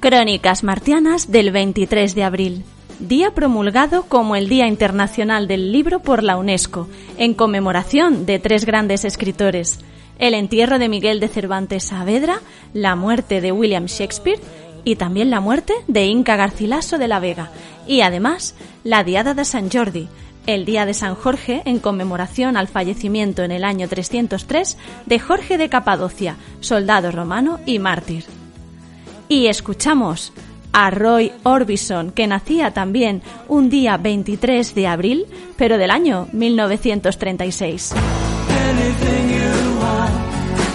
Crónicas Martianas del 23 de abril. Día promulgado como el Día Internacional del Libro por la UNESCO, en conmemoración de tres grandes escritores. El entierro de Miguel de Cervantes Saavedra, la muerte de William Shakespeare y también la muerte de Inca Garcilaso de la Vega. Y además, la Diada de San Jordi, el Día de San Jorge en conmemoración al fallecimiento en el año 303 de Jorge de Capadocia, soldado romano y mártir. Y escuchamos a Roy Orbison, que nacía también un día 23 de abril, pero del año 1936.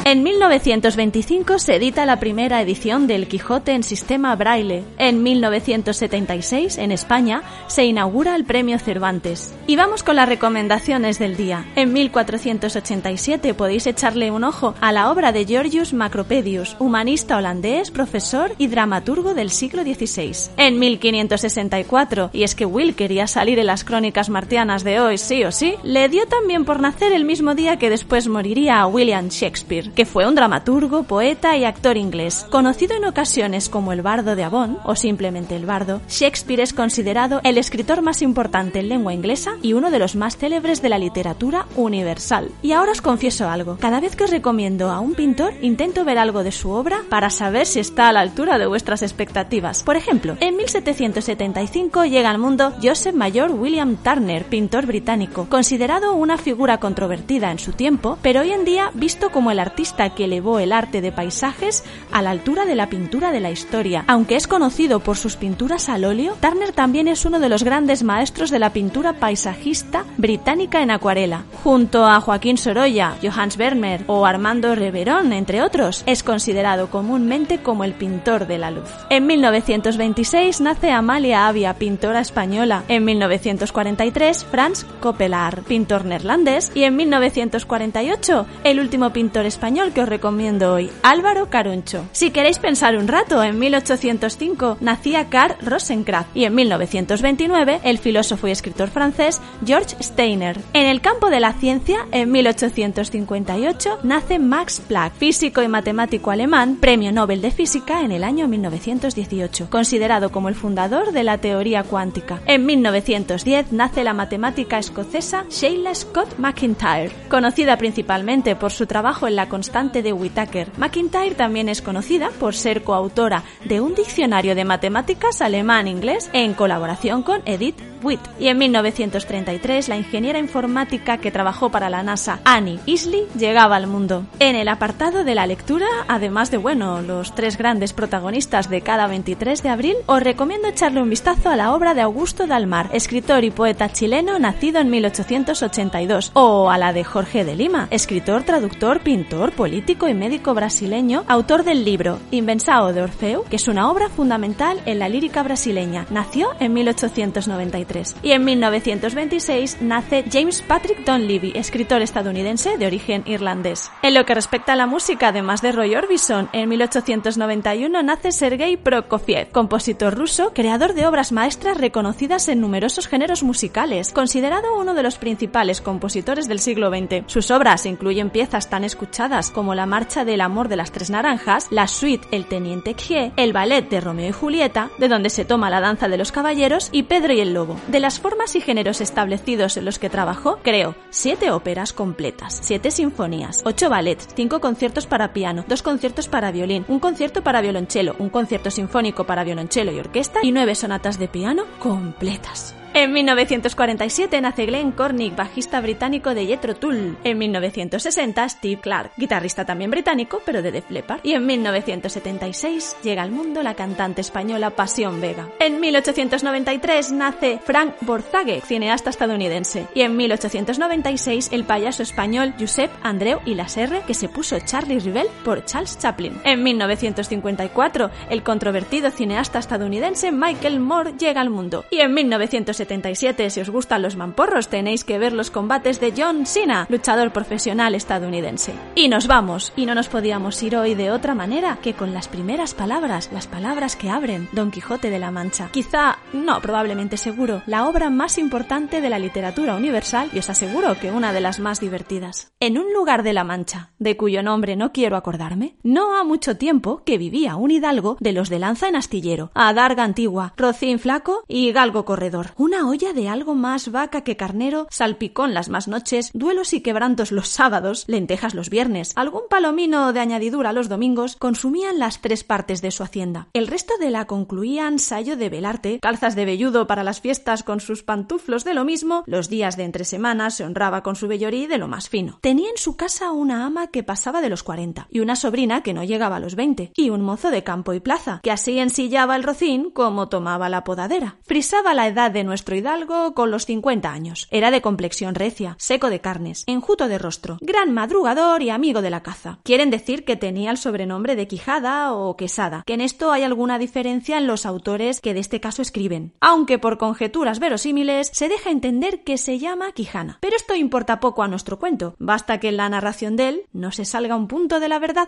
En 1925 se edita la primera edición del Quijote en sistema braille. En 1976, en España, se inaugura el Premio Cervantes. Y vamos con las recomendaciones del día. En 1487 podéis echarle un ojo a la obra de Georgius Macropedius, humanista holandés, profesor y dramaturgo del siglo XVI. En 1564, y es que Will quería salir en las crónicas martianas de hoy sí o sí, le dio también por nacer el mismo día que después moriría a William Shakespeare que fue un dramaturgo, poeta y actor inglés. Conocido en ocasiones como el bardo de Avon o simplemente el bardo, Shakespeare es considerado el escritor más importante en lengua inglesa y uno de los más célebres de la literatura universal. Y ahora os confieso algo, cada vez que os recomiendo a un pintor, intento ver algo de su obra para saber si está a la altura de vuestras expectativas. Por ejemplo, en 1775 llega al mundo Joseph Mayor William Turner, pintor británico, considerado una figura controvertida en su tiempo, pero hoy en día visto como el artista que elevó el arte de paisajes a la altura de la pintura de la historia. Aunque es conocido por sus pinturas al óleo, Turner también es uno de los grandes maestros de la pintura paisajista británica en acuarela. Junto a Joaquín Sorolla, Johannes Vermeer o Armando Reverón, entre otros, es considerado comúnmente como el pintor de la luz. En 1926 nace Amalia Avia, pintora española. En 1943, Franz Coppelar, pintor neerlandés. Y en 1948, el último pintor español que os recomiendo hoy, Álvaro Caruncho. Si queréis pensar un rato, en 1805 nacía Karl Rosenkrantz y en 1929 el filósofo y escritor francés George Steiner. En el campo de la ciencia, en 1858 nace Max Planck, físico y matemático alemán, premio Nobel de Física en el año 1918, considerado como el fundador de la teoría cuántica. En 1910 nace la matemática escocesa Sheila Scott McIntyre, conocida principalmente por su trabajo en la constante de Whittaker. McIntyre también es conocida por ser coautora de un diccionario de matemáticas alemán-inglés en colaboración con Edith Witt. Y en 1933 la ingeniera informática que trabajó para la NASA, Annie Isley, llegaba al mundo. En el apartado de la lectura, además de bueno, los tres grandes protagonistas de cada 23 de abril, os recomiendo echarle un vistazo a la obra de Augusto Dalmar, escritor y poeta chileno nacido en 1882, o a la de Jorge de Lima, escritor, traductor, pintor, político y médico brasileño, autor del libro Invensao de Orfeu, que es una obra fundamental en la lírica brasileña. Nació en 1893 y en 1926 nace James Patrick Donlevy, escritor estadounidense de origen irlandés. En lo que respecta a la música, además de Roy Orbison, en 1891 nace Sergei Prokofiev, compositor ruso, creador de obras maestras reconocidas en numerosos géneros musicales, considerado uno de los principales compositores del siglo XX. Sus obras incluyen piezas tan escuchadas como la Marcha del Amor de las Tres Naranjas, la suite El Teniente Gie, el ballet de Romeo y Julieta, de donde se toma la danza de los caballeros, y Pedro y el Lobo. De las formas y géneros establecidos en los que trabajó, creó siete óperas completas, siete sinfonías, ocho ballets, cinco conciertos para piano, dos conciertos para violín, un concierto para violonchelo, un concierto sinfónico para violonchelo y orquesta y nueve sonatas de piano completas. En 1947 nace Glenn Cornick, bajista británico de Jethro Tull. En 1960 Steve Clark, guitarrista también británico, pero de Def Leppard. Y en 1976 llega al mundo la cantante española Pasión Vega. En 1893 nace Frank Borzage, cineasta estadounidense. Y en 1896 el payaso español Josep Andreu y la Serre, que se puso Charlie Rivel por Charles Chaplin. En 1954 el controvertido cineasta estadounidense Michael Moore llega al mundo. Y en 1970 1977, si os gustan los mamporros, tenéis que ver los combates de John Cena, luchador profesional estadounidense. Y nos vamos, y no nos podíamos ir hoy de otra manera que con las primeras palabras, las palabras que abren Don Quijote de la Mancha. Quizá, no, probablemente seguro, la obra más importante de la literatura universal y os aseguro que una de las más divertidas. En un lugar de la Mancha, de cuyo nombre no quiero acordarme, no ha mucho tiempo que vivía un hidalgo de los de lanza en astillero, adarga antigua, rocín flaco y galgo corredor. Una olla de algo más vaca que carnero, salpicón las más noches, duelos y quebrantos los sábados, lentejas los viernes, algún palomino de añadidura los domingos, consumían las tres partes de su hacienda. El resto de la concluían sayo de velarte, calzas de velludo para las fiestas con sus pantuflos de lo mismo, los días de entre semanas se honraba con su vellorí de lo más fino. Tenía en su casa una ama que pasaba de los cuarenta, y una sobrina que no llegaba a los veinte, y un mozo de campo y plaza, que así ensillaba el rocín como tomaba la podadera. Frisaba la edad de nuestro hidalgo con los cincuenta años. Era de complexión recia, seco de carnes, enjuto de rostro, gran madrugador y amigo de la caza. Quieren decir que tenía el sobrenombre de Quijada o Quesada, que en esto hay alguna diferencia en los autores que de este caso escriben, aunque por conjeturas verosímiles se deja entender que se llama Quijana. Pero esto importa poco a nuestro cuento, basta que en la narración de él no se salga un punto de la verdad.